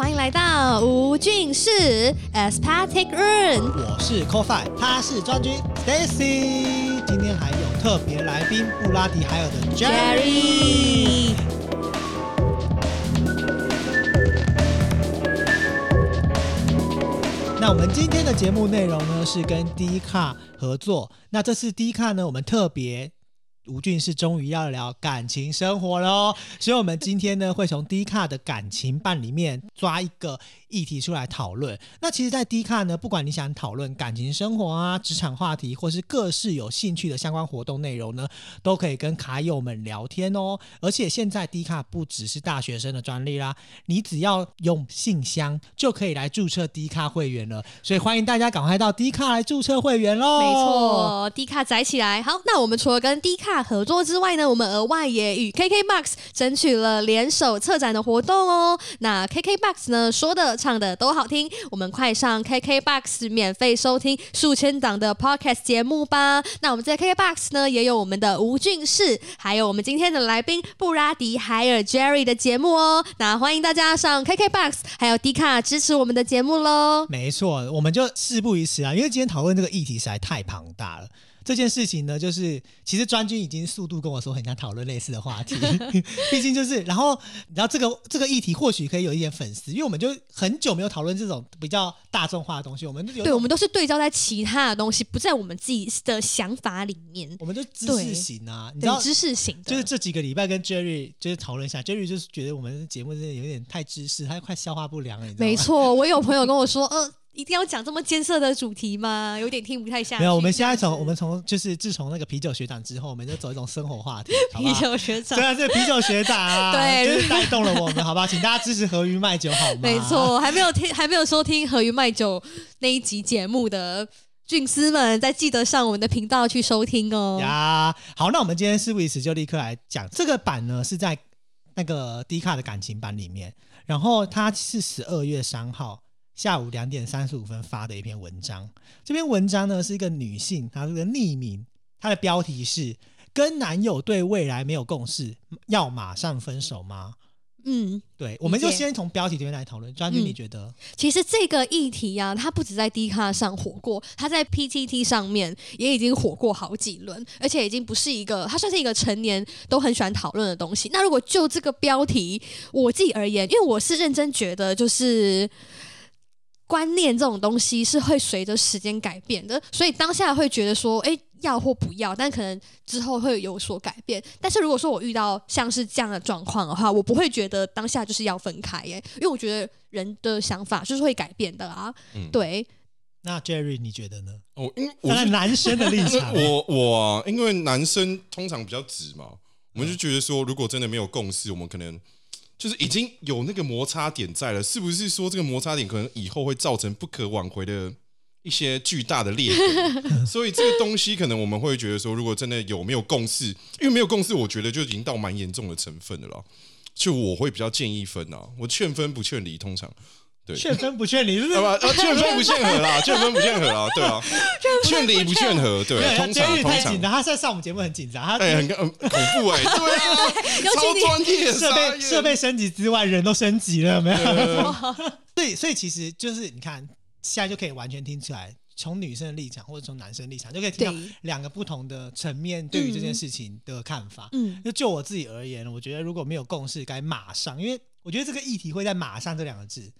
欢迎来到吴俊士 Aesthetic Room。我是 CoFi，他是专军 Stacy，今天还有特别来宾布拉迪海尔的。Jerry，那我们今天的节目内容呢是跟 D 卡合作，那这次 D 卡呢我们特别。吴俊是终于要聊感情生活喽，所以我们今天呢会从低卡的感情办里面抓一个议题出来讨论。那其实，在 D 卡呢，不管你想讨论感情生活啊、职场话题，或是各式有兴趣的相关活动内容呢，都可以跟卡友们聊天哦。而且现在 D 卡不只是大学生的专利啦，你只要用信箱就可以来注册 D 卡会员了。所以欢迎大家赶快到 D 卡来注册会员喽！没错，D 卡载起来。好，那我们除了跟 D 卡合作之外呢，我们额外也与 KKBOX 争取了联手策展的活动哦。那 KKBOX 呢，说的唱的都好听，我们快上 KKBOX 免费收听数千档的 Podcast 节目吧。那我们在 KKBOX 呢，也有我们的吴俊士，还有我们今天的来宾布拉迪海尔 Jerry 的节目哦。那欢迎大家上 KKBOX 还有 D 卡支持我们的节目喽。没错，我们就事不宜迟啊，因为今天讨论这个议题实在太庞大了。这件事情呢，就是其实专军已经速度跟我说很想讨论类似的话题，毕竟就是，然后你知道这个这个议题或许可以有一点粉丝，因为我们就很久没有讨论这种比较大众化的东西，我们对，我们都是对照在其他的东西，不在我们自己的想法里面。我们就知对识型啊，你知道，知识型的，就是这几个礼拜跟 Jerry 就是讨论一下，Jerry 就是觉得我们的节目真的有点太知识，他快消化不良了，你知道吗？没错。我有朋友跟我说，呃，一定要讲这么艰涩的主题吗？有点听不太下去。没有，我们现在从我们从就是自从那个啤酒学长之后，我们就走一种生活话题，好不啤？酒学长虽，然是啤酒学长啊，对就是带动了我们，好不好？请大家支持何鱼卖酒好吗？没，错，还没有听，还没有收听何鱼卖酒那一集节目的俊丝们，再记得上我们的频道去收听哦。呀，好，那我们今天事不宜迟，就立刻来讲这个版呢，是在那个 D 卡的感情版里面，然后它是十二月三号下午两点三十五分发的一篇文章。这篇文章呢是一个女性，她是个匿名，她的标题是“跟男友对未来没有共识，要马上分手吗嗯，？”对，我们就先从标题这边来讨论。专军，嗯你觉得？其实这个议题啊，它不止在 D 卡上火过，它在 PTT 上面也已经火过好几轮，而且已经不是一个，它算是一个成年都很喜欢讨论的东西。那如果就这个标题，我自己而言，因为我是认真觉得，就是观念这种东西是会随着时间改变的，所以当下会觉得说，哎。要或不要，但可能之后会有所改变。但是如果说我遇到像是这样的状况的话，我不会觉得当下就是要分开耶，因为我觉得人的想法就是会改变的啊。嗯对，那 Jerry 你觉得呢？哦，因为我男生的立场，我我啊，因为男生通常比较直嘛，我们就觉得说，如果真的没有共识，我们可能就是已经有那个摩擦点在了，是不是说这个摩擦点可能以后会造成不可挽回的一些巨大的裂痕？所以这个东西可能我们会觉得说，如果真的有没有共识，因为没有共识，我觉得就已经到蛮严重的成分的了啦。就我会比较建议分啊，我劝分不劝离，通常。对。劝分不劝离，是不是？啊不，啊劝分不劝和啦，劝分不劝和啦，对啊，劝离不劝和，对，对，通监狱常通常，太紧张，他在上我们节目很紧张，他哎，很很恐怖哎，对啊，超专业，设备设备升级之外，人都升级了，有没有？呃对，所以其实就是你看，现在就可以完全听出来，从女生的立场或者从男生的立场，就可以听到对。两个不同的层面对于这件事情的看法。嗯，就就我自己而言，我觉得如果没有共识，该马上，因为我觉得这个议题会在“马上”这两个字，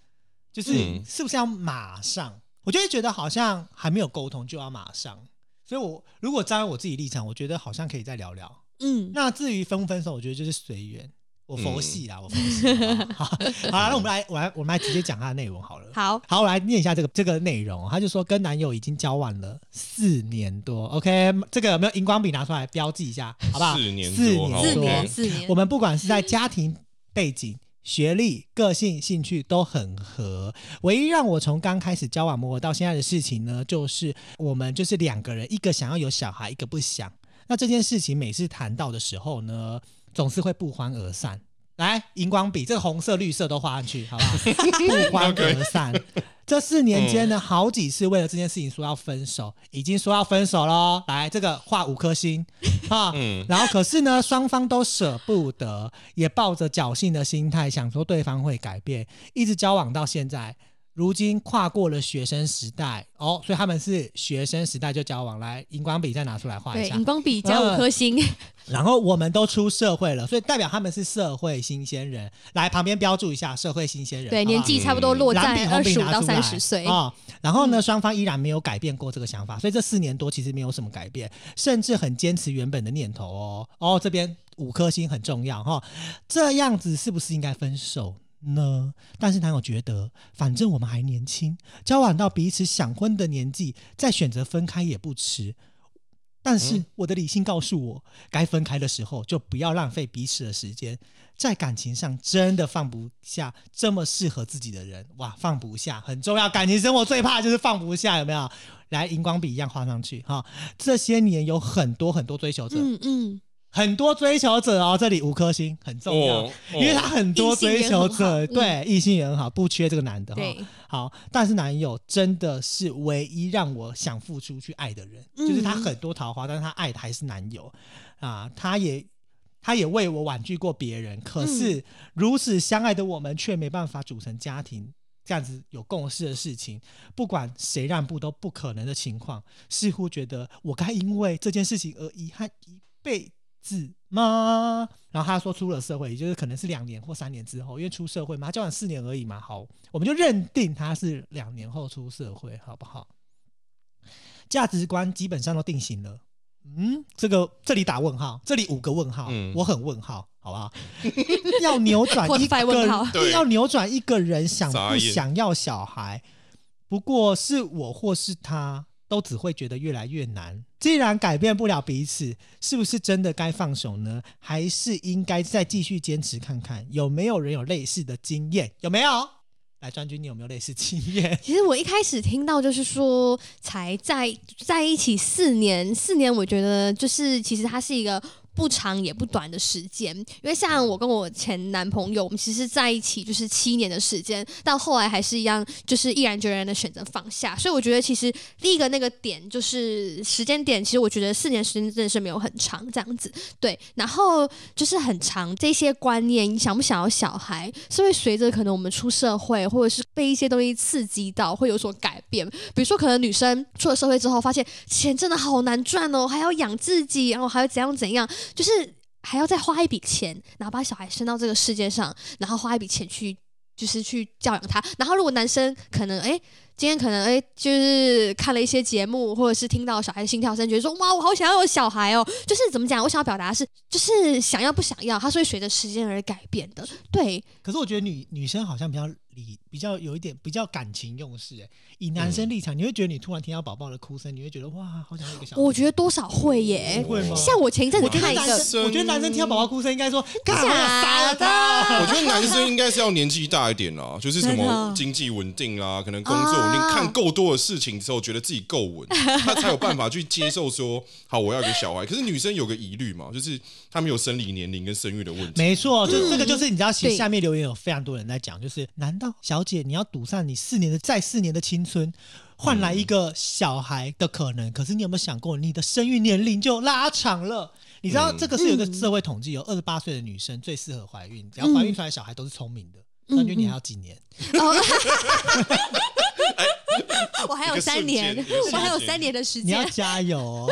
就是嗯是不是要马上？我就会觉得好像还没有沟通就要马上，所以我如果站在我自己立场，我觉得好像可以再聊聊。嗯，那至于分不分手，我觉得就是随缘。我佛系嗯，我佛系。好，好那我们来，我来，我们来直接讲它的内容好了。好，好，我来念一下这个这个内容。他就说，跟男友已经交往了四年多。OK，这个有没有荧光笔拿出来标记一下，好不好？四年四多四多。年，四年我，们不管是在家庭背景、学历、个性、兴趣都很合。唯一让我从刚开始交往磨合到现在的事情呢，就是我们就是两个人，一个想要有小孩，一个不想。那这件事情每次谈到的时候呢，总是会不欢而散。来，荧光笔，这个红色、绿色都画上去，好不好？不欢而散。这四年间呢，好几次为了这件事情说要分手，已经说要分手喽。来，这个画五颗星啊，嗯然后可是呢，双方都舍不得，也抱着侥幸的心态，想说对方会改变，一直交往到现在。如今跨过了学生时代哦，所以他们是学生时代就交往。来，荧光笔再拿出来画一对，下荧。光笔加五颗星，然后我们都出社会了，所以代表他们是社会新鲜人。来旁边标注一下，社会新鲜人。对，年纪差不多落在二十五到三十岁。哦。然后呢，双方依然没有改变过这个想法，所以这四年多其实没有什么改变，甚至很坚持原本的念头哦。哦，这边五颗星很重要哈、这样子是不是应该分手？呢？但是男友觉得，反正我们还年轻，交往到彼此想婚的年纪，再选择分开也不迟。但是嗯我的理性告诉我，该分开的时候就不要浪费彼此的时间，在感情上真的放不下这么适合自己的人，哇，放不下很重要。感情生活最怕就是放不下，有没有？来，荧光笔一样画上去哈。这些年有很多很多追求者，嗯嗯，很多追求者哦，这里五颗星很重要，哦因为他很多追求者，对异性也很好，不缺这个男的哈。对，好，但是男友真的是唯一让我想付出去爱的人，嗯。就是他很多桃花，但是他爱的还是男友啊，他也。他也为我婉拒过别人，可是如此相爱的我们却没办法组成家庭，这样子有共识的事情，不管谁让步都不可能的情况，似乎觉得我该因为这件事情而遗憾一辈子吗？然后他说出了社会，也就是可能是两年或三年之后，因为出社会嘛，他交往四年而已嘛，好，我们就认定他是两年后出社会，好不好？价值观基本上都定型了。嗯，这个这里打问号，这里五个问号，嗯我很问号，好不好？要扭转 一个，对要扭转一个人想不想要小孩，不过是我或是他，都只会觉得越来越难。既然改变不了彼此，是不是真的该放手呢？还是应该再继续坚持看看，有没有人有类似的经验？有没有？来，专军，你有没有类似经验？其实我一开始听到就是说，才在在一起四年，四年，我觉得就是其实它是一个不长也不短的时间。因为像我跟我前男朋友，我们其实在一起就是七年的时间，到后来还是一样，就是毅然决然的选择放下。所以我觉得其实第一个那个点就是时间点，其实我觉得四年时间真的是没有很长这样子。对，然后就是很长这些观念，你想不想要小孩，是会随着可能我们出社会，或者是被一些东西刺激到，会有所改变。比如说，可能女生出了社会之后，发现钱真的好难赚哦，还要养自己，然后还要怎样怎样，就是还要再花一笔钱，然后把小孩生到这个世界上，然后花一笔钱去。就是去教养他，然后如果男生可能哎，今天可能哎，就是看了一些节目，或者是听到小孩心跳声，觉得说哇，我好想要有小孩哦。就是怎么讲，我想要表达是，就是想要不想要，它是会随着时间而改变的。对，可是我觉得女女生好像比较理，比较有一点比较感情用事、欸。以男生立场，你会觉得你突然听到宝宝的哭声，你会觉得哇，好想要一个小孩。我觉得多少会耶。会吗？像我前一阵子看一个，男生，我觉得男生听到宝宝哭声应该说，干我要杀了他。我觉得男生应该是要年纪大一点啦，就是什么经济稳定啦，可能工作稳定，啊看够多的事情之后，觉得自己够稳，他才有办法去接受说，好，我要一个小孩。可是女生有个疑虑嘛，就是他们有生理年龄跟生育的问题。没错，就这个就是你知道，其实下面留言有非常多人在讲，就是难道小姐你要赌上你四年的再四年的青春，换来一个小孩的可能？可是你有没有想过，你的生育年龄就拉长了？你知道嗯这个是有一个社会统计，有二十八岁的女生最适合怀孕，只要怀孕出来的小孩都是聪明的。嗯张军，你还要几年？哦 我还有三年我还有三年的时间你要，加油哦！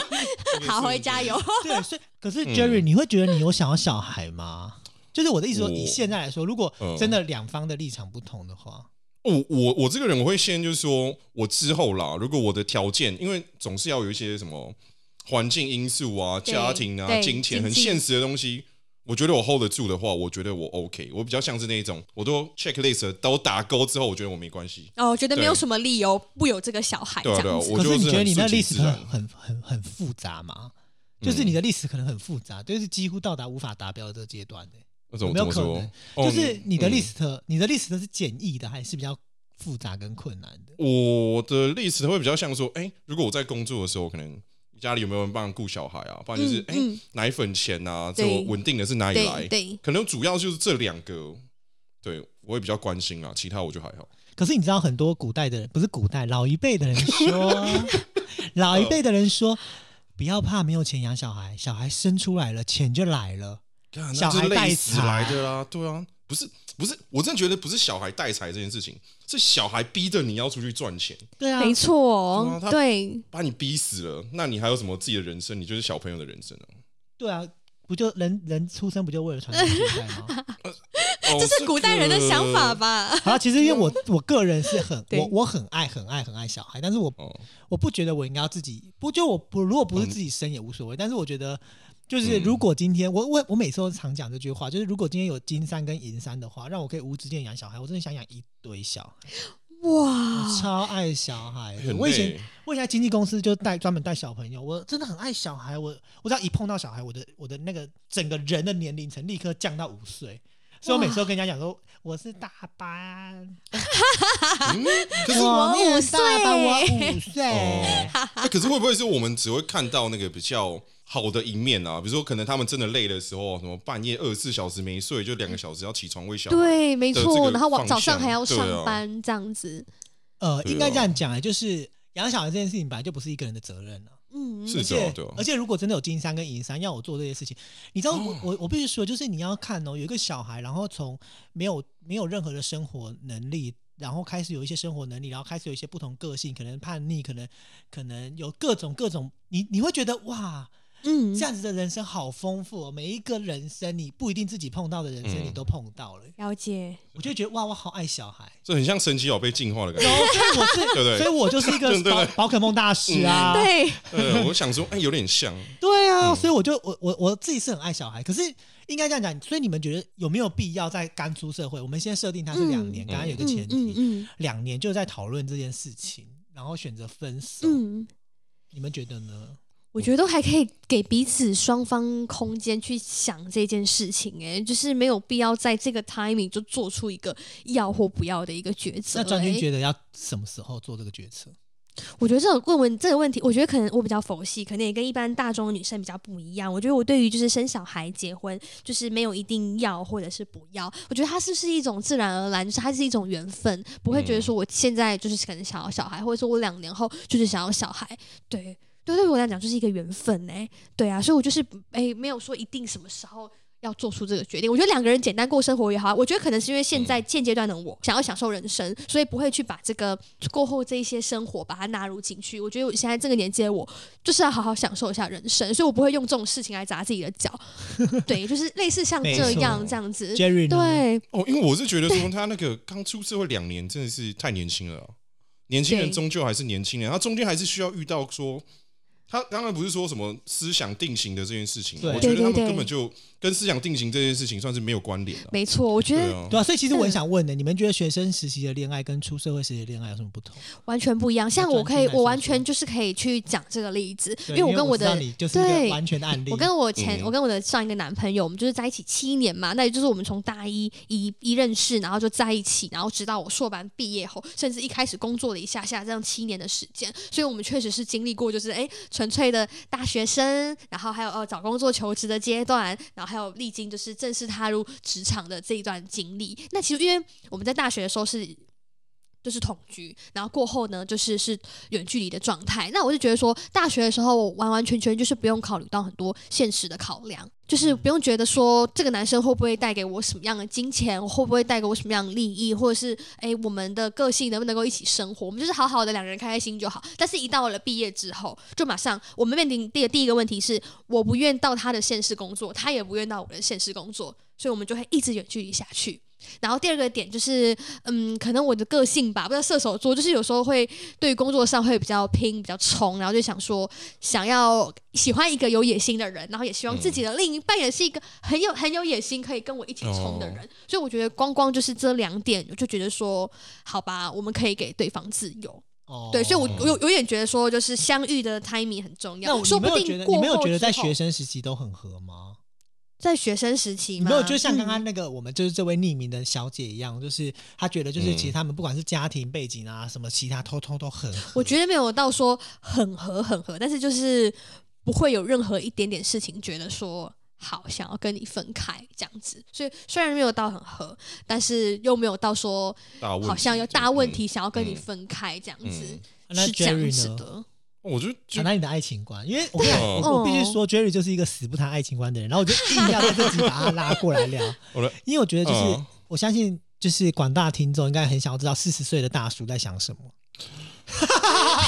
好，会加油。对，所以可是嗯 Jerry，、你会觉得你有想要小孩吗？就是我的意思说，我以现在来说，如果嗯真的两方的立场不同的话，我我我这个人我会先就是说，我之后啦，如果我的条件，因为总是要有一些什么环境因素啊、家庭啊、对金钱经济很现实的东西，我觉得我 hold 得住的话，我觉得我 OK。我比较像是那一种，我都 checklist 都打勾之后，我觉得我没关系。哦，我觉得没有什么理由不有这个小孩这对啊对啊样子。我就可是你觉得你那很顺历史很然很很很复杂吗？就是你的历史可能很复杂，就是几乎到达无法达标的这个阶段的、那怎有么怎么说没有可能？？哦就是你的嗯历史特，你的 list 是简易的，还是比较复杂跟困难的？我的 list 会比较像说，哎、如果我在工作的时候，可能家里有没有人帮顾小孩啊？不然就是，哎、奶粉钱啊，这对种稳定的是哪里来可能主要就是这两个，对我也比较关心啊，其他我就还好。可是你知道很多古代的人，不是古代老一辈的人说，老一辈的人说，不要怕没有钱养小孩，小孩生出来了，钱就来了。干那是小孩带累死来的啦，对啊，不是不是，我真的觉得不是小孩带财这件事情，是小孩逼着你要出去赚钱，对啊，没错对把你逼死了，那你还有什么自己的人生？你就是小朋友的人生啊。对啊，不就人人出生不就为了传宗接代吗？哦这是古代人的想法？吧？好了，其实因为我 我个人是很我我很爱很爱很爱小孩，但是我哦，我不觉得我应该要自己不就我不如果不是自己生也无所谓，但是我觉得就是嗯。如果今天我我我每次都常讲这句话，就是如果今天有金山跟银山的话，让我可以无止境养小孩，我真的想养一堆小孩，我哇，超爱小孩我以前。我以前在经纪公司就带专门带小朋友，我真的很爱小孩，我我只要一碰到小孩，我的我的那个整个人的年龄层立刻降到五岁。所以我每次都跟人家讲说，我是大班，嗯，可是我五大班，我五岁。哎可是会不会是我们只会看到那个比较好的一面啊？比如说，可能他们真的累的时候，什么半夜二十四小时没睡，就两个小时要起床喂小孩。对，没错。然后晚早上还要上班，这样子，呃，应该这啊样讲啊，就是养小孩这件事情本来就不是一个人的责任了、嗯，是的而且对啊而且如果真的有金山跟银山要我做这些事情，你知道我、哦我我必须说，就是你要看哦，有一个小孩，然后从没有没有任何的生活能力，然后开始有一些生活能力，然后开始有一些不同个性，可能叛逆，可能可能有各种各种，你你会觉得哇，嗯这，样子的人生好丰富哦，每一个人生你不一定自己碰到的人生嗯你都碰到了，了解，我就觉得哇，我好爱小孩。这很像神奇宝贝进化的感然觉。后所以我是，对不对所以我就是一个 宝宝可梦大师啊。对，呃，我想说，哎，有点像。对啊，嗯所以我就我我我自己是很爱小孩，可是应该这样讲，所以你们觉得有没有必要在刚出社会？我们先设定它是两年，嗯刚刚有个嗯前提，嗯嗯两年就在讨论这件事情，然后选择分手，嗯，你们觉得呢？我觉得都还可以给彼此双方空间去想这件事情、哎，就是没有必要在这个 timing 就做出一个要或不要的一个抉择、那张军哎觉得要什么时候做这个决策？我觉得这种问问这个问题，我觉得可能我比较佛系，可能也跟一般大众的女生比较不一样。我觉得我对于就是生小孩、结婚，就是没有一定要或者是不要。我觉得它是是一种自然而然，就是它是一种缘分，不会觉得说我现在就是可能想要小孩，或者说我两年后就是想要小孩。对，对，对我来讲就是一个缘分哎、对啊，所以我就是哎、没有说一定什么时候。要做出这个决定，我觉得两个人简单过生活也好。我觉得可能是因为现在现阶段的我想要享受人生，所以不会去把这个过后这一些生活把它纳入进去。我觉得我现在这个年纪的我，就是要好好享受一下人生，所以我不会用这种事情来砸自己的脚。对，就是类似像这样这样子。Jerry？对，哦，因为我是觉得说他那个刚出社会两年真的是太年轻了啊、年轻人终究还是年轻人，他中间还是需要遇到说，他刚刚不是说什么思想定型的这件事情我觉得他们根本就跟思想定型这件事情算是没有关联的、没错，我觉得对啊，对啊，所以其实我很嗯想问的，你们觉得学生时期的恋爱跟出社会时期的恋爱有什么不同？完全不一样。像我可以，我完全就是可以去讲这个例子，因为我跟我的你就是一个对完全的案例。我跟我前，嗯我跟我的上一个男朋友，我们就是在一起七年嘛，那也就是我们从大一一一认识，然后就在一起，然后直到我硕班毕业后，甚至一开始工作了一下下，这样七年的时间，所以我们确实是经历过，就是哎纯粹的大学生，然后还有呃找工作求职的阶段，然后还有历经就是正式踏入职场的这一段经历。那其实因为我们在大学的时候是。就是同居，然后过后呢，就是是远距离的状态。那我就觉得说，大学的时候完完全全就是不用考虑到很多现实的考量，就是不用觉得说这个男生会不会带给我什么样的金钱，会不会带给我什么样的利益，或者是诶我们的个性能不能够一起生活，我们就是好好的两个人开开心就好。但是，一到了毕业之后，就马上我们面临第第一个问题是，我不愿到他的现实工作，他也不愿到我的现实工作，所以我们就会一直远距离下去。然后第二个点就是，嗯，可能我的个性吧，不知道射手座，就是有时候会对工作上会比较拼、比较冲，然后就想说，想要喜欢一个有野心的人，然后也希望自己的另一半也是一个很有很有野心，可以跟我一起冲的人。所以我觉得光光就是这两点，我就觉得说，好吧，我们可以给对方自由。哦对，所以我我有有点觉得说，就是相遇的 timing 很重要。那我说不定过你没有觉得在学生时期都很合吗？在学生时期吗？没有就像刚嗯刚那个我们就是这位匿名的小姐一样，就是她觉得就是嗯其实他们不管是家庭背景啊什么其他，通通都很合。我觉得没有到说很合很合，但是就是不会有任何一点点事情觉得说好，想要跟你分开这样子。所以虽然没有到很合，但是又没有到说好像有大问题想要跟你嗯分开这样子，嗯那是这样 Jerry 呢？我就传达你的爱情观，因为我跟你讲哦我我必须说，Jerry 就是一个死不谈爱情观的人，然后我就硬要在这集把他拉过来聊，因为我觉得就是、嗯我相信，就是广大听众应该很想要知道四十岁的大叔在想什么。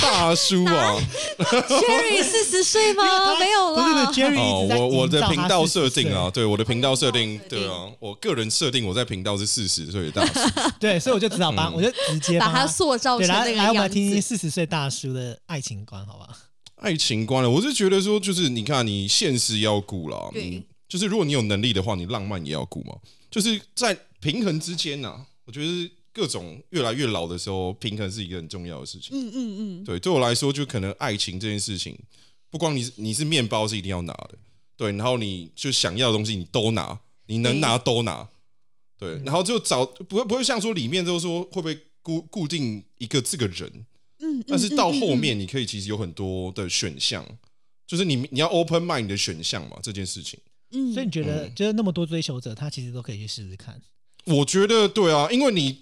大叔啊，Cherry 四十岁吗？没有不是不啦是。，Jerry 我我的频道40设定啊，岁，对我的频道设定对啊，我个人设定我在频道是四十岁的大叔，对，所以我就知道把、嗯我就直接把帮他塑造对，成那个来来，我们来听听。四十岁大叔的爱情观，好吧？爱情观了，我是觉得说，就是你看，你现实要顾了，对你就是如果你有能力的话，你浪漫也要顾嘛，就是在平衡之间呐、我觉得各种越来越老的时候，平衡是一个很重要的事情。嗯嗯嗯，对，对我来说，就可能爱情这件事情，不光你是你是面包是一定要拿的，对，然后你就想要的东西你都拿，你能拿都拿，对，然后就找不会不会像说里面都说会不会固固定一个这个人，嗯，但是到后嗯，面你可以其实有很多的选项，就是你你要 open mind 的选项嘛，这件事情，嗯。所以你觉得，嗯。就是那么多追求者，他其实都可以去试试看。我觉得对啊，因为你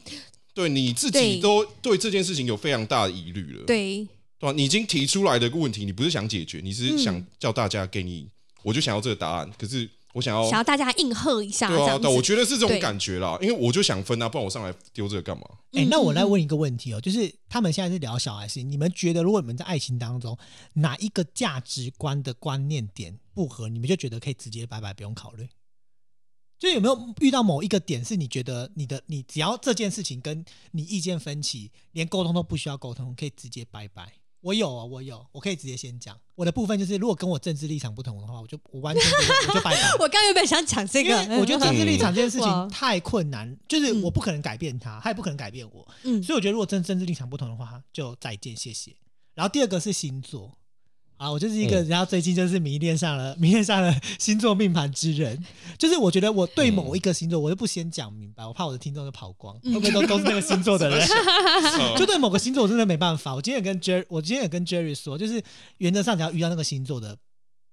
对你自己都对这件事情有非常大的疑虑了，对。对吧、你已经提出来的问题，你不是想解决，你是想嗯叫大家给你，我就想要这个答案，可是我想要，想要大家应和一下，对啊，对，我觉得是这种感觉啦，因为我就想分啊，不然我上来丢这个干嘛？哎、嗯那我来问一个问题哦，就是他们现在是聊小孩事，你们觉得如果你们在爱情当中哪一个价值观的观念点不合，你们就觉得可以直接拜拜，不用考虑？就有没有遇到某一个点是你觉得你的你只要这件事情跟你意见分歧，连沟通都不需要沟通，可以直接拜拜？我有啊，我有，我可以直接先讲我的部分，就是如果跟我政治立场不同的话，我就我完全就拜拜。我刚原本想讲这因个，为我觉得政治立场这件事情太困难，就是嗯我不可能改变他，他也不可能改变我，嗯所以我觉得如果真政治立场不同的话，就再见，谢谢。然后第二个是星座，啊，我就是一个，嗯然后最近就是迷恋上了迷恋上了 星座命盘之人，就是我觉得我对某一个星座，我就不先讲明白，我怕我的听众就跑光，嗯会不会都都是那个星座的人？嗯 就对某个星座我真的没办法。我今天也跟 Jerry，我今天也跟 Jerry 说，就是原则上只要遇到那个星座的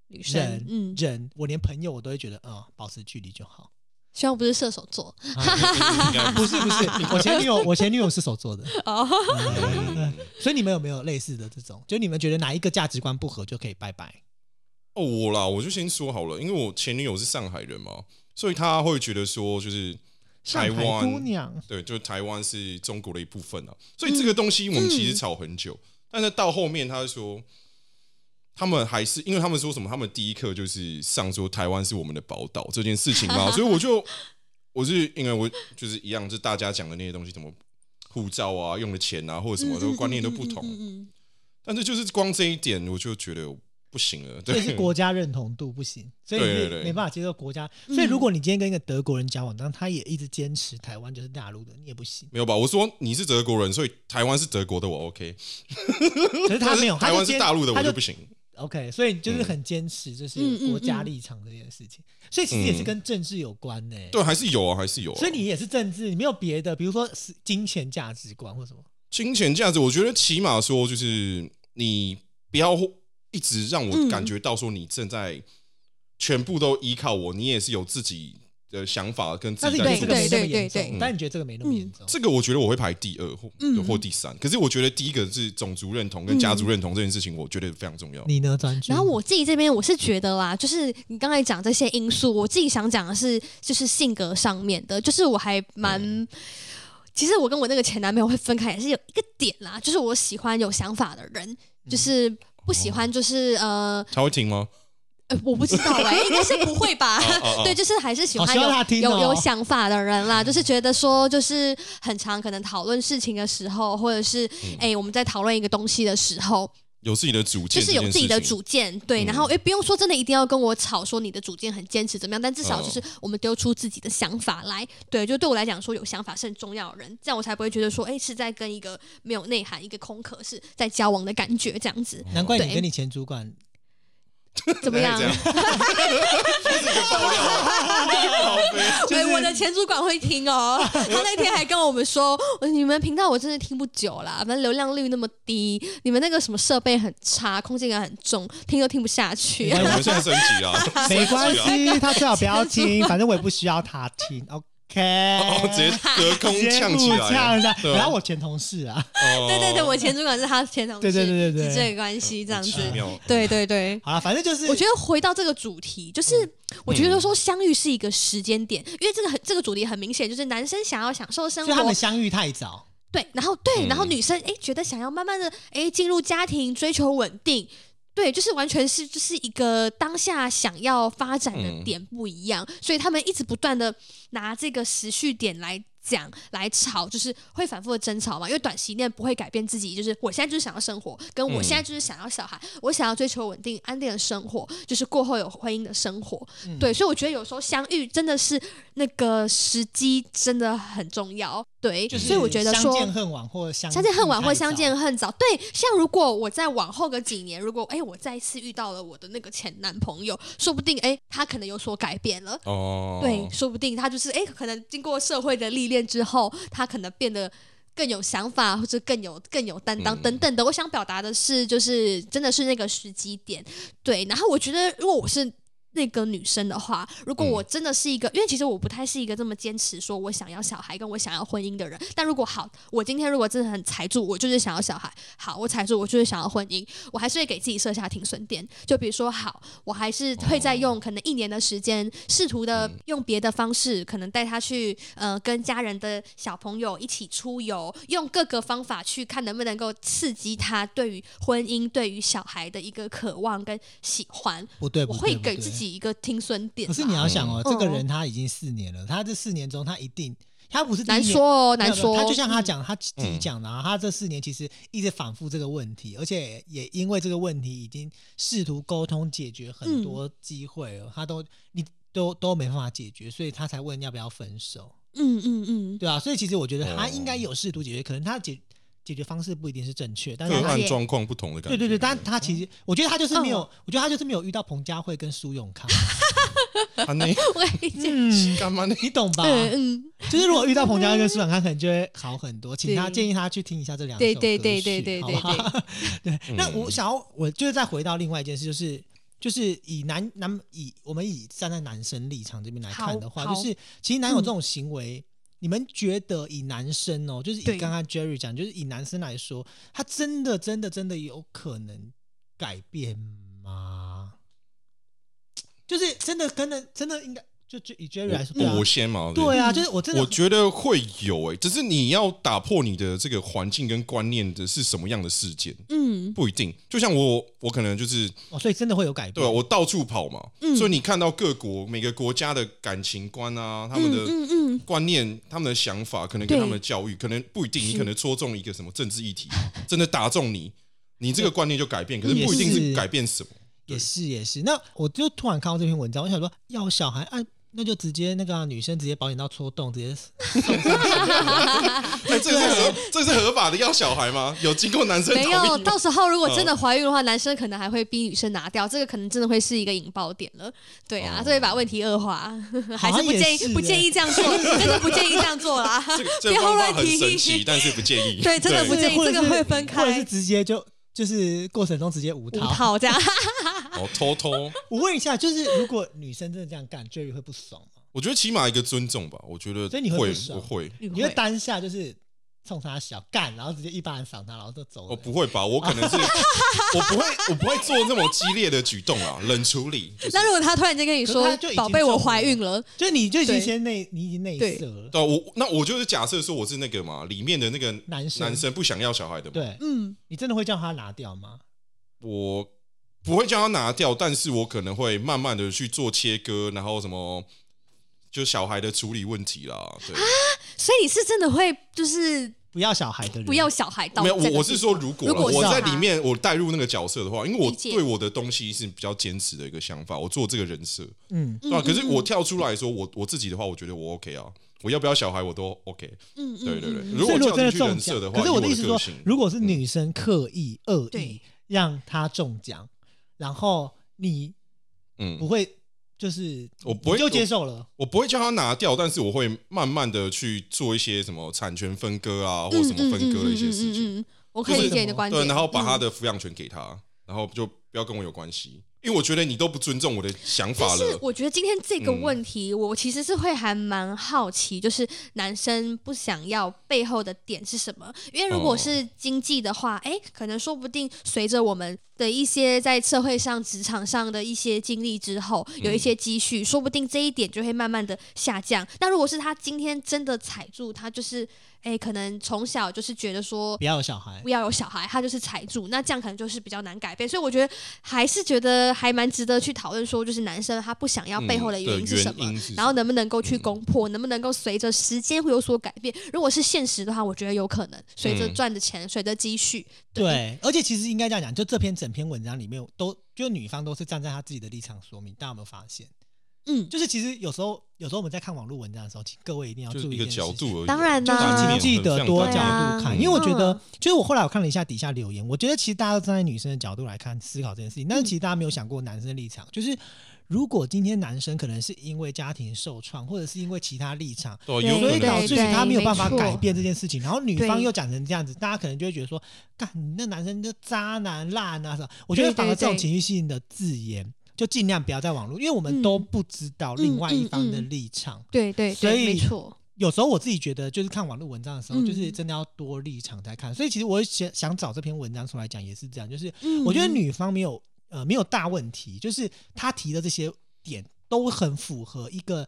女生人，，嗯，人，我连朋友我都会觉得，嗯，保持距离就好。希望不是射手座。不是不是，我前女友 我前女友是手座的，哦，嗯所以你们有没有类似的这种？就你们觉得哪一个价值观不合就可以拜拜？哦，我啦，我就先说好了，因为我前女友是上海人嘛，所以她会觉得说，就是台湾姑湾，娘，对，就是台湾是中国的一部分啊，所以这个东西我们其实吵很久，但是到后面他就说，他们还是因为他们说什么，他们第一课就是上说台湾是我们的宝岛这件事情嘛，所以我就我是因为我就是一样，就大家讲的那些东西，什么护照啊、用的钱啊，或者什么，都观念都不同，嗯但是就是光这一点，我就觉得不行了，对是国家认同度不行，所以没办法接受国家。嗯所以如果你今天跟一个德国人交往，但他也一直坚持台湾就是大陆的，你也不行。没有吧？我说你是德国人，所以台湾是德国的，我 OK。可是他没有，台湾是大陆的，我就不行。OK，所以就是很坚持，就是国家立场这件事情。所以其实也是嗯跟政治有关呢。对，还是有啊，还是有啊。所以你也是政治，你没有别的，比如说是金钱价值观或什么。金钱价值，我觉得起码说就是你不要一直让我嗯感觉到说你正在全部都依靠我，你也是有自己的想法跟自但是己在做你觉得这个没那么对对对严重，但你觉得这个没那么严重。这个我觉得我会排第二或嗯或第三，可是我觉得第一个是种族认同跟家族认同这件事情，我觉得非常重要。你呢，专注？然后我自己这边我是觉得啦，就是你刚才讲这些因素，我自己想讲的是，就是性格上面的，就是我还蛮。嗯其实我跟我那个前男朋友会分开，也是有一个点啦，就是我喜欢有想法的人，嗯就是不喜欢就是呃他会听吗？呃，我不知道哎、应该是不会吧？哦哦哦。对，就是还是喜欢有有有想法的人啦，就是觉得说，就是很常可能讨论事情的时候，或者是嗯。哎、我们在讨论一个东西的时候，有自己的主见，就是有自己的主见，对，嗯。然后也不用说真的一定要跟我吵说你的主见很坚持怎么样，但至哦少就是我们丢出自己的想法来，对，就对我来讲说有想法是很重要的人，这样我才不会觉得说，哎、是在跟一个没有内涵、一个空壳是在交往的感觉这样子。难怪你跟你前主管 怎么样这？样，这是一个爆料啊，好悲对，我的前主管会听哦。他那天还跟我们说，你们频道我真的听不久啦，反正流量率那么低，你们那个什么设备很差，空间感很重，听都听不下去。我们现在升级啊，没关系，他最好不要听，反正我也不需要他听。OK，哦，直接隔空 呛起来呛一下。然后我前同事啊，哦。对对对，我前主管是他前同事，对对对对对。是这个关系这样子。对对对。好了，反正就是我觉得回到这个主题，就是我觉得说相遇是一个时间点，因为这个很这个主题很明显，就是男生想要享受生活。他们，相遇太早，对，然后对，嗯。然后女生哎觉得想要慢慢的哎进入家庭，追求稳定。对，就是完全是就是一个当下想要发展的嗯。点不一样，所以他们一直不断的拿这个时序点来讲来吵，就是会反复的争吵嘛。因为短期内不会改变自己，就是我现在就是想要生活，跟我嗯现在就是想要小孩，我想要追求稳定安定的生活，就是过后有婚姻的生活。嗯对，所以我觉得有时候相遇真的是那个时机真的很重要。对，就是所以我觉得说相见恨晚或相相见恨晚或相见恨早。对，像如果我在往后个几年，如果哎我再一次遇到了我的那个前男朋友，说不定哎他可能有所改变了。哦，对，说不定他就是哎，可能经过社会的历练之后，他可能变得更有想法，或者更有更有担当嗯等等的。我想表达的是，就是真的是那个时机点。对，然后我觉得如果我是。那个女生的话，如果嗯我真的是一个，因为其实我不太是一个这么坚持说我想要小孩跟我想要婚姻的人。但如果好，我今天如果真的很踩住，我就是想要小孩，好，我踩住我就是想要婚姻，我还是会给自己设下停损点。就比如说，好，我还是会再用可能一年的时间，试图的用别的方式，可能带他去呃跟家人的小朋友一起出游，用各个方法去看能不能够刺激他对于婚姻、对于小孩的一个渴望跟喜欢。不对，我会给自己一个听损点。可是你要想哦，嗯。这个人他已经四年了，他这四年中他一定他不是难说哦，难说。他就像他嗯。讲，他自己讲的啊，他这四年其实一直反复这个问题，而且也因为这个问题已经试图沟通解决很多机会了，他都你都都没办法解决，所以他才问要不要分手，嗯嗯嗯，对啊，所以其实我觉得他哦应该有试图解决，可能他解解决方式不一定是正确，但是他个案状况不同的感觉。对对对，但他其实我觉得他就是没有，嗯我觉得他就是没有遇到彭佳慧跟苏永康，啊，那 我理解。嗯，干嘛？你懂吧？嗯嗯，就是如果遇到彭佳慧跟苏永康，可能就会好很多。请他建议他去听一下这两首对歌对对曲对对好不好对，那我嗯想要，我就是再回到另外一件事，就是就是以男男以我们以站在男生立场这边来看的话，就是其实男友这种行为。你们觉得以男生哦，就是以刚刚 Jerry 讲，就是以男生来说，他真的真的真的有可能改变吗？就是真的真的真的应该就就以 Jerry 来说，我我先嘛，对啊，就是我真的我觉得会有诶、只是你要打破你的这个环境跟观念的是什么样的事件，嗯。不一定。就像我，我可能就是哦，所以真的会有改变。对啊，我到处跑嘛，嗯。所以你看到各国每个国家的感情观啊，他们的嗯嗯观念、他们的想法，可能跟他们的教育，可能不一定，你可能戳中一个什么政治议题，真的打中你，你这个观念就改变，可是不一定是是。改变什么。也是也是。那我就突然看到这篇文章，我想说，要小孩啊，那就直接那个啊、女生直接保险到戳洞，直接送上去。哎，这个是合，这个是合法的要小孩吗？有经过男生没有，同意吗到时候如果真的怀孕的话，男生可能还会逼女生拿掉，这个可能真的会是一个引爆点了。对啊，哦这会把问题恶化，还是不也建议不建议这样做，真的不建议这样做啦。这个方法很神奇，但是不建议。对真的不建议这个会分开或者是直接就就是过程中直接无五套。套这样，哦，偷偷，我问一下，就是如果女生真的这样干，Jerry 会不爽吗？我觉得起码一个尊重吧。我觉得所以你会会不爽我会，你你会当下就是冲他小干，然后直接一巴掌赏他，然后就走了。我不会吧？我可能是 我不会，我不会做那么激烈的举动啊，冷处理。就是那如果他突然间跟你说可是他就已：“经宝贝，我怀孕了。就你就已经先内，你已经内对射了。对啊我那我就是假设说我是那个嘛，里面的那个男生男生不想要小孩的嘛，对”，嗯，你真的会叫他拿掉吗？我不会叫他拿掉，但是我可能会慢慢的去做切割，然后什么就小孩的处理问题啦。对，所以你是真的会就是不要小孩的人，不要小孩到没有，我我是说如果如果我在里面我带入那个角色的话，因为我对我的东西是比较坚持的一个想法，我做这个人设，嗯，对吧？嗯可是嗯。我跳出来说，我我自己的话，我觉得我 OK 啊，我要不要小孩我都 OK。嗯嗯对对对。如果所以如果真的跳进去中奖人设的话可是我的意思是说的个性，如果是女生刻意恶意对。让她中奖，然后你嗯。不，会就是我不会就接受了。我不会叫他拿掉，但是我会慢慢的去做一些什么产权分割啊，或什么分割的一些事情。嗯嗯嗯嗯嗯嗯我可以理解你的观点。对，然后把他嗯的抚养权给他，然后就不要跟我有关系，因为我觉得你都不尊重我的想法但是了。我觉得今天这个嗯问题，我其实是会还蛮好奇，就是男生不想要背后的点是什么？因为如果哦是经济的话，哎、可能说不定随着我们的一些在社会上、职场上的一些经历之后，有一些积蓄，说不定这一点就会慢慢的下降。那如果是他今天真的踩住，他就是哎、可能从小就是觉得说不要有小孩不，要有小孩，他就是踩住，那这样可能就是比较难改变。所以我觉得还是觉得还蛮值得去讨论，说就是男生他不想要背后的原因是什么，然后能不能够去攻破，能不能够随着时间会有所改变。如果是现实的话，我觉得有可能随着嗯赚的钱，随着积蓄，对，而且其实应该这样讲，就这篇整篇文章里面都就女方都是站在她自己的立场说明，大家有没有发现？嗯，就是其实有时候有时候我们在看网络文章的时候，请各位一定要注意件事情角度而已。当然就是啦请记得多角度看，因为我觉得嗯，就是我后来我看了一下底下留言，我觉得其实大家都站在女生的角度来看思考这件事情，但是其实大家没有想过男生的立场，就是如果今天男生可能是因为家庭受创，或者是因为其他立场，所以导致于他没有办法改变这件事情，然后女方又讲成这样子，大家可能就会觉得说，干你那男生就渣男烂啊什么。我觉得反而这种情绪性的字眼，就尽量不要在网络，因为我们都不知道另外一方的嗯嗯嗯立场。对对所以，没错，有时候我自己觉得，就是看网络文章的时候，嗯就是真的要多立场在看。所以其实我想想找这篇文章出来讲，也是这样，就是嗯我觉得女方没有呃没有大问题，就是他提的这些点都很符合一个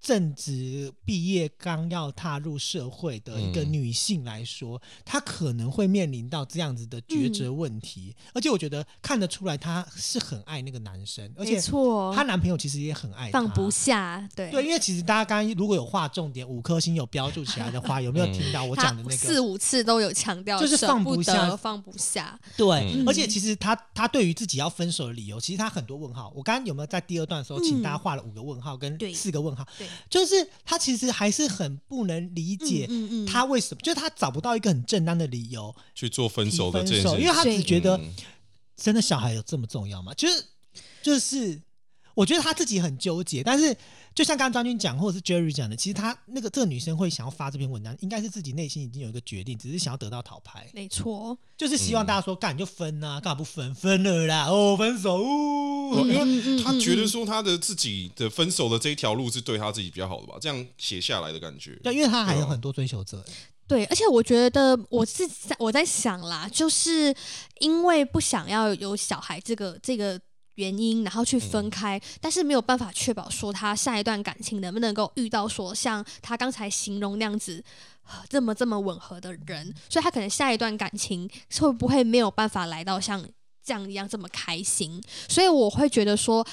正值毕业刚要踏入社会的一个嗯。女性来说，她可能会面临到这样子的抉择问题。而且我觉得看得出来，她是很爱那个男生，而且错，她男朋友其实也很爱她。放不下，对。对，因为其实大家刚刚如果有画重点，五颗星有标注起来的话，有没有听到我讲的那个？四？五次都有强调，就是放不下得放不下，对，嗯。而且其实她她对于自己要分手的理由，其实她很多问号。我刚刚有没有在第二段的时候，请大家画了五个问号跟四个问号？对，就是他其实还是很不能理解嗯嗯嗯。他为什么，就是他找不到一个很正当的理由去做分手的分手，这件事情，因为他只觉得嗯。真的小孩有这么重要吗？就是就是，我觉得他自己很纠结，但是就像刚刚张军讲，或者是 Jerry 讲的，其实他那个这个女生会想要发这篇文章，应该是自己内心已经有一个决定，只是想要得到讨牌，没错，就是希望大家说干你就分啊，干嘛不分？分了啦，哦，分手，哦、因为他觉得嗯说他的自己的分手的这一条路是对他自己比较好的吧，这样写下来的感觉。对，因为他还有很多追求者，对，而且我觉得我是在我在想啦，就是因为不想要有小孩这个这个原因，然后去分开，但是没有办法确保说他下一段感情能不能够遇到说像他刚才形容那样子。呃这么这么吻合的人，所以他可能下一段感情会不会没有办法来到像这样一样这么开心？所以我会觉得说，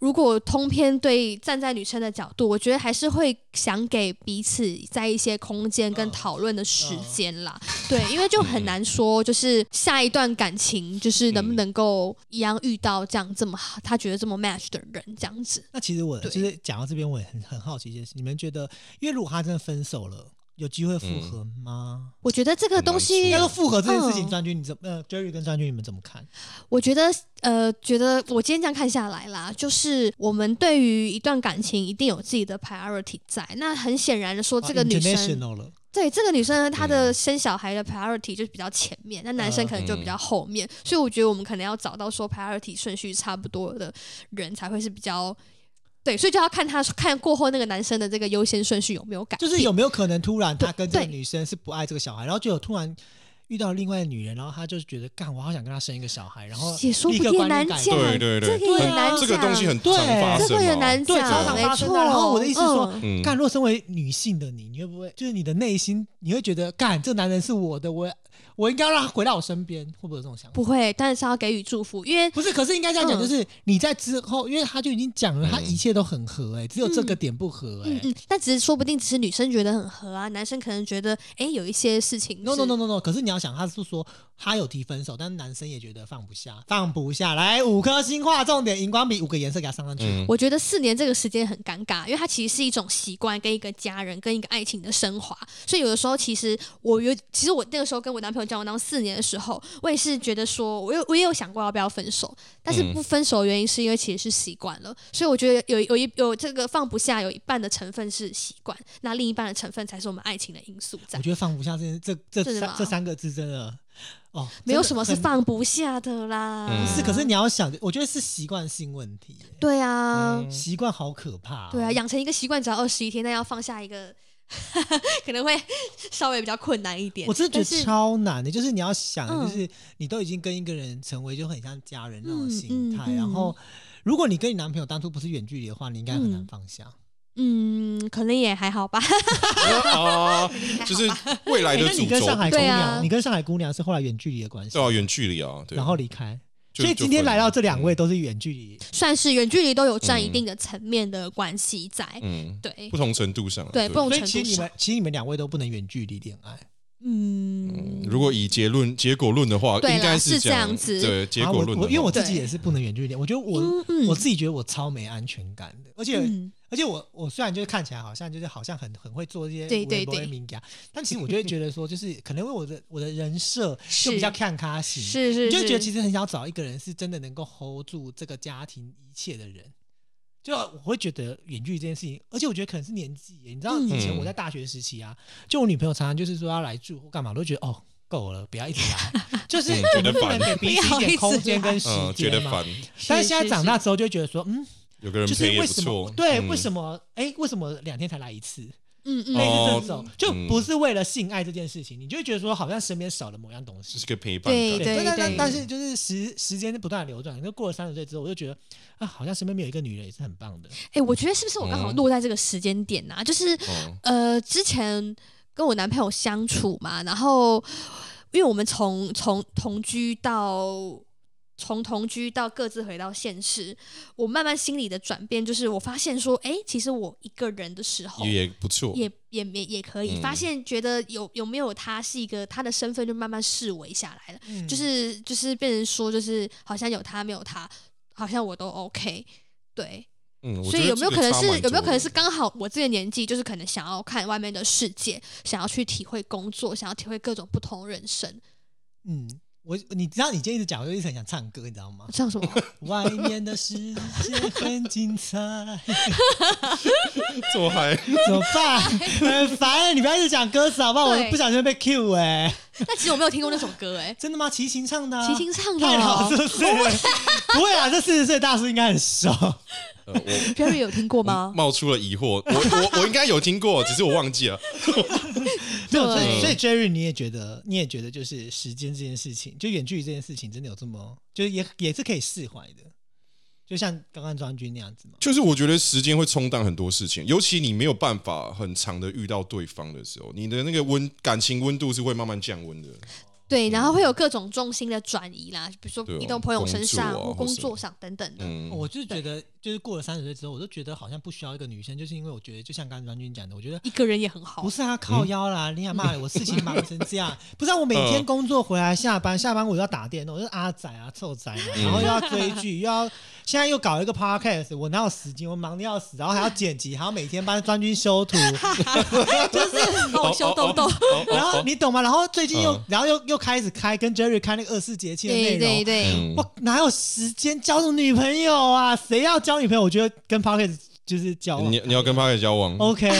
如果通篇对站在女生的角度，我觉得还是会想给彼此在一些空间跟嗯讨论的时间啦。对，因为就很难说，就是下一段感情就是能不能够一样遇到这样这么好，他觉得这么 match 的人这样子。那其实我对就是讲到这边，我也很很好奇一件事，你们觉得，因为如果他真的分手了，有机会复合吗？我觉得这个东西应该说说复合这件事情，嗯张军你怎么呃 Jerry 跟张军你们怎么看？我觉得，呃，觉得我今天这样看下来啦，就是我们对于一段感情一定有自己的 priority 在。那很显然的说，这个女生，啊，对这个女生她的嗯生小孩的 priority 就是比较前面，那男生嗯可能就比较后面。所以我觉得我们可能要找到说 priority 顺序差不多的人，才会是比较。对，所以就要看他看过后那个男生的这个优先顺序有没有改，就是有没有可能突然他跟这个女生是不爱这个小孩，然后就有突然遇到另外的女人，然后他就觉得干，我好想跟她生一个小孩，然后也说不定难讲，对对对这个也很难讲，这个东西很对常发这个也难讲，常常没错。发生啊。然后我的意思是说，干，如果身为女性的你，你会不会就是你的内心，你会觉得干，这男人是我的，我我应该让他回到我身边，会不会有这种想法？不会，但是要给予祝福，因为不是，可是应该这样讲，嗯就是你在之后，因为他就已经讲了，他嗯一切都很合，哎，只有这个点不合，哎。嗯嗯，但只是说不定只是女生觉得很合啊，男生可能觉得哎有一些事情 No no no no no！可是你要想，他是说他有提分手，但是男生也觉得放不下，放不下。来五颗星画重点，荧光笔五个颜色给他上上去。嗯，我觉得四年这个时间很尴尬，因为它其实是一种习惯跟一个家人跟一个爱情的升华，所以有的时候其实我有，其实我那个时候跟我男朋友交往当四年的时候，我也是觉得说，我有我也有想过要不要分手，但是嗯。不分手的原因是因为其实是习惯了，所以我觉得有有一有这个放不下，有一半的成分是习惯，那另一半的成分才是我们爱情的因素在。我。觉得放不下这这这三这三个字真的。哦，没有什么是放不下的啦，嗯。是，可是你要想，我觉得是习惯性问题耶，对啊，嗯。习惯好可怕、哦。对啊，养成一个习惯只要二十一天，但要放下一个，可能会稍微比较困难一点。我真的觉得超难的，就是你要想，嗯。就是你都已经跟一个人成为就很像家人那种嗯心态，嗯。然后如果你跟你男朋友当初不是远距离的话，你应该很难嗯。放下。嗯，可能也还好吧。啊，就是未来的主跟上海姑对娘，啊。你跟上海姑娘是后来远距离的关系，对啊，远距离啊，对，然后离开。就所以今天来到这两，位都是远距离，算是远距离都有占一定的层面的关系在。嗯，对。不，同程度上啊，对不同所以程度上。其实你们其实你们两位都不能远距离恋爱。嗯。嗯，，如果以结论结果论的话，对啦应该是这这样。子。对，结啊果论的话，我我因为我自己也是不能远距离恋，我觉得我、我自己觉得我超没安全感的，而且、嗯而且我我虽然就是看起来好像就是好像很很会做这些对对微博对。敏感，但其实我就会觉得说，就是 可能因为我的我的人设就比较看咖型，是是，你就觉得其实很想找一个人是真的能够 hold 住这个家庭一切的人。就我会觉得远距离这件事情，而且我觉得可能是年纪，你知道嗯。以前我在大学时期啊，就我女朋友常常就是说要来住或干嘛，我都觉得哦够了，不要一直来，就是嗯我们不觉得烦。能给彼此一点空间跟时嗯，觉得间嘛。烦，但是现在长大之后就觉得说，嗯，有个人就是陪也不为什么错，对，嗯。为什么哎，为什么两天才来一次？嗯嗯。类似哦这种，就不是为了性爱这件事情，你就会觉得说好像身边少了某样东西。只。是个陪伴对感，对，但但对。但是就是时时间不断流转，就过了三十岁之后，我就觉得啊，好像身边没有一个女人也是很棒的。哎、我觉得是不是我刚好嗯。落在这个时间点呐、就是哦，呃，之前跟我男朋友相处嘛，然后因为我们从从同居到从同居到各自回到现实，我慢慢心里的转变就是，我发现说，哎、其实我一个人的时候。也不错，也也也也可以、嗯。发现，觉得有有没有他是一个他的身份就慢慢视为下来了，嗯。就是就是变成说，就是好像有他没有他，好像我都 OK，对，嗯，所以有没有可能是有没有可能是刚好我这个年纪，就是可能想要看外面的世界，想要去体会工作，想要体会各种不同人生，嗯，我你知道你今天一直讲，我就一直很想唱歌，你知道吗？唱什么？外面的世界很精彩，怎么嗨，怎么办？很烦，你不要一直讲歌词好不好？我对不小心会被 Q 哎、但其实我没有听过那首歌、哎，真的吗？齐秦唱的、啊，齐秦唱的、太老是哦不是？不会啊，这四十岁大叔应该很熟。呃我，Jerry 有听过吗？冒出了疑惑，我我我应该有听过，只是我忘记了。没有，所以对所以 Jerry，你也觉得，你也觉得，就是时间这件事情，就远距离这件事情，真的有这么，就是也也是可以释怀的，就像刚刚庄君那样子嘛。就是我觉得时间会冲淡很多事情，尤其你没有办法很长的遇到对方的时候，你的那个温感情温度是会慢慢降温的。对，然后会有各种重心的转移啦，比如说移动朋友身上或工工作上等等的。嗯，我就是觉得，就是过了三十岁之后，我都觉得好像不需要一个女生，就是因为我觉得，就像刚刚庄君讲的，我觉得一个人也很好不，是啊，靠腰啦！你想骂我事情忙成这样，不是、啊、我每嗯天工作回来下班，下班我就要打电动，我就是阿仔啊、臭仔嘛，然后又要追剧，又要现在又搞一个 podcast，我哪有时间？我忙的要死，然后还要剪辑，还要每天帮专军修图，帮我修痘痘。然后你懂吗？然后最近又，嗯然后又又开始开跟 Jerry 开那个二四节气的内对容，对对，对我哪有时间交女朋友啊？谁要交女朋友？我觉得跟 podcast 就是交往。你你要跟 p a r 交往，OK，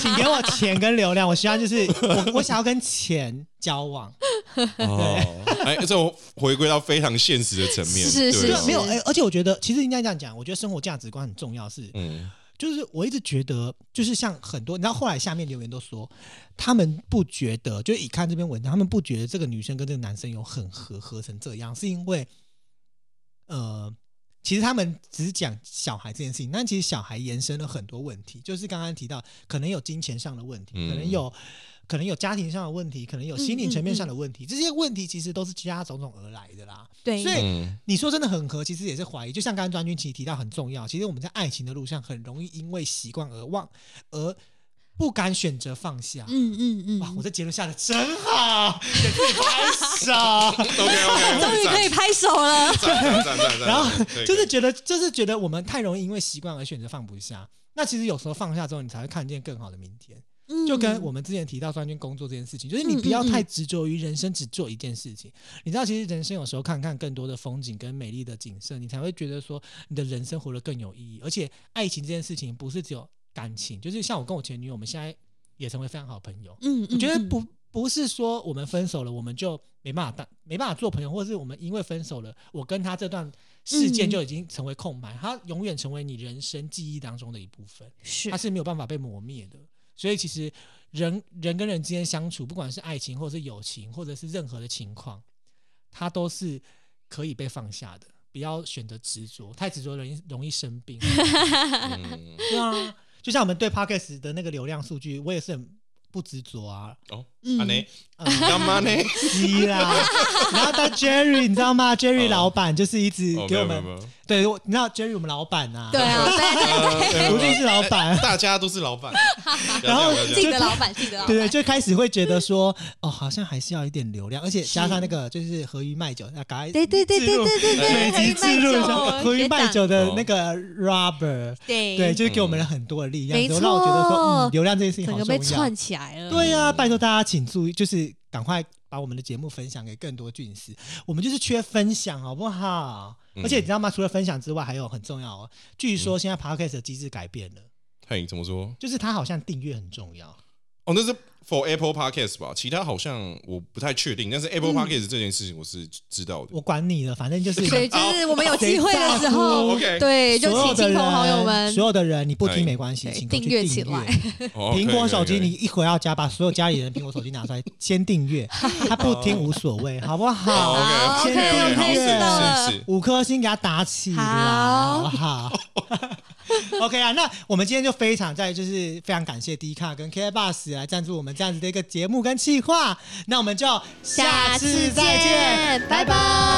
请给我钱跟流量，我希望就是我我想要跟钱交往，哦，哎，这种回归到非常现实的层面，是是没有哎、而且我觉得其实应该这样讲，我觉得生活价值观很重要是，嗯，就是我一直觉得，就是像很多，你知道后来下面留言都说，他们不觉得，就以看这篇文章，他们不觉得这个女生跟这个男生有很合合成这样，是因为，呃，其实他们只是讲小孩这件事情，但其实小孩延伸了很多问题，就是刚刚提到，可能有金钱上的问题，嗯可能有。可能有家庭上的问题，可能有心理层面上的问题，这些问题其实都是其他种种而来的啦。对所以嗯你说真的很合，其实也是怀疑。就像刚刚专军其实提到很重要，其实我们在爱情的路上很容易因为习惯而忘，而不敢选择放下。嗯嗯嗯，哇，我这结论下的真好，也可以拍手。OK OK，终于可以拍手了。然后就是觉得，就是觉得我们太容易因为习惯而选择放不下。那其实有时候放下之后，你才会看见更好的明天。嗯就跟我们之前提到专军工作这件事情，就是你不要太执着于人生只做一件事情。你知道，其实人生有时候看看更多的风景跟美丽的景色，你才会觉得说你的人生活得更有意义。而且，爱情这件事情不是只有感情，就是像我跟我前女友，我们现在也成为非常好的朋友。嗯，我觉得不不是说我们分手了，我们就没办法当没办法做朋友，或者是我们因为分手了，我跟他这段事件嗯就已经成为空白，他永远成为你人生记忆当中的一部分。是它是没有办法被磨灭的。所以其实人人跟人之间相处，不管是爱情或者是友情，或者是任何的情况，它都是可以被放下的。不要选择执着，太执着容易容易生病。嗯对啊，就像我们对 Podcast 的那个流量数据，我也是很不执着啊。哦？嗯干嘛呢？是啦，然后但 Jerry 你知道吗？Jerry 老板就是一直哦，给我们，对，你知道 Jerry 我们老板啊，对啊，对 对对。不定是老板，大家都是老板，然后对，自己的老板，自己的老板，对对，就开始会觉得说，哦，好像还是要一点流量，而且加上那个就是合鱼卖酒，要赶快对对对对对对对，每集置入一下合鱼卖酒的哦。那个 Robert，对。对，就是给我们了很多的力量，没然后让我觉得说，错。嗯，流量这件事情好重要。被串。起来了。对呀、拜托大家请注意，就是赶快把我们的节目分享给更多俊士，我们就是缺分享，好不好？嗯而且你知道吗？除了分享之外，还有很重要哦。据说现在 Podcast 的机制改变了，嘿，怎么说？就是它好像订阅很重要。哦，那是 for Apple Podcast 吧？其他好像我不太确定，但是 Apple Podcast 这件事情我是知道的。我管你了，反正就是对，就是我们有机会的时候对，就请亲朋好友，们所有的人，你不哎听没关系，请订阅起来。哦 苹果手机，你一回到家，把所有家里人苹果手机拿出来，先订阅，他不听无所谓，好不好？，OK 先 OK 订阅五颗星给他打起来，好好不好 OK 啊，那我们今天就非常在就是非常感谢 D 卡跟 K Bus 来赞助我们这样子的一个节目跟企划，那我们就下次再见，拜拜拜拜。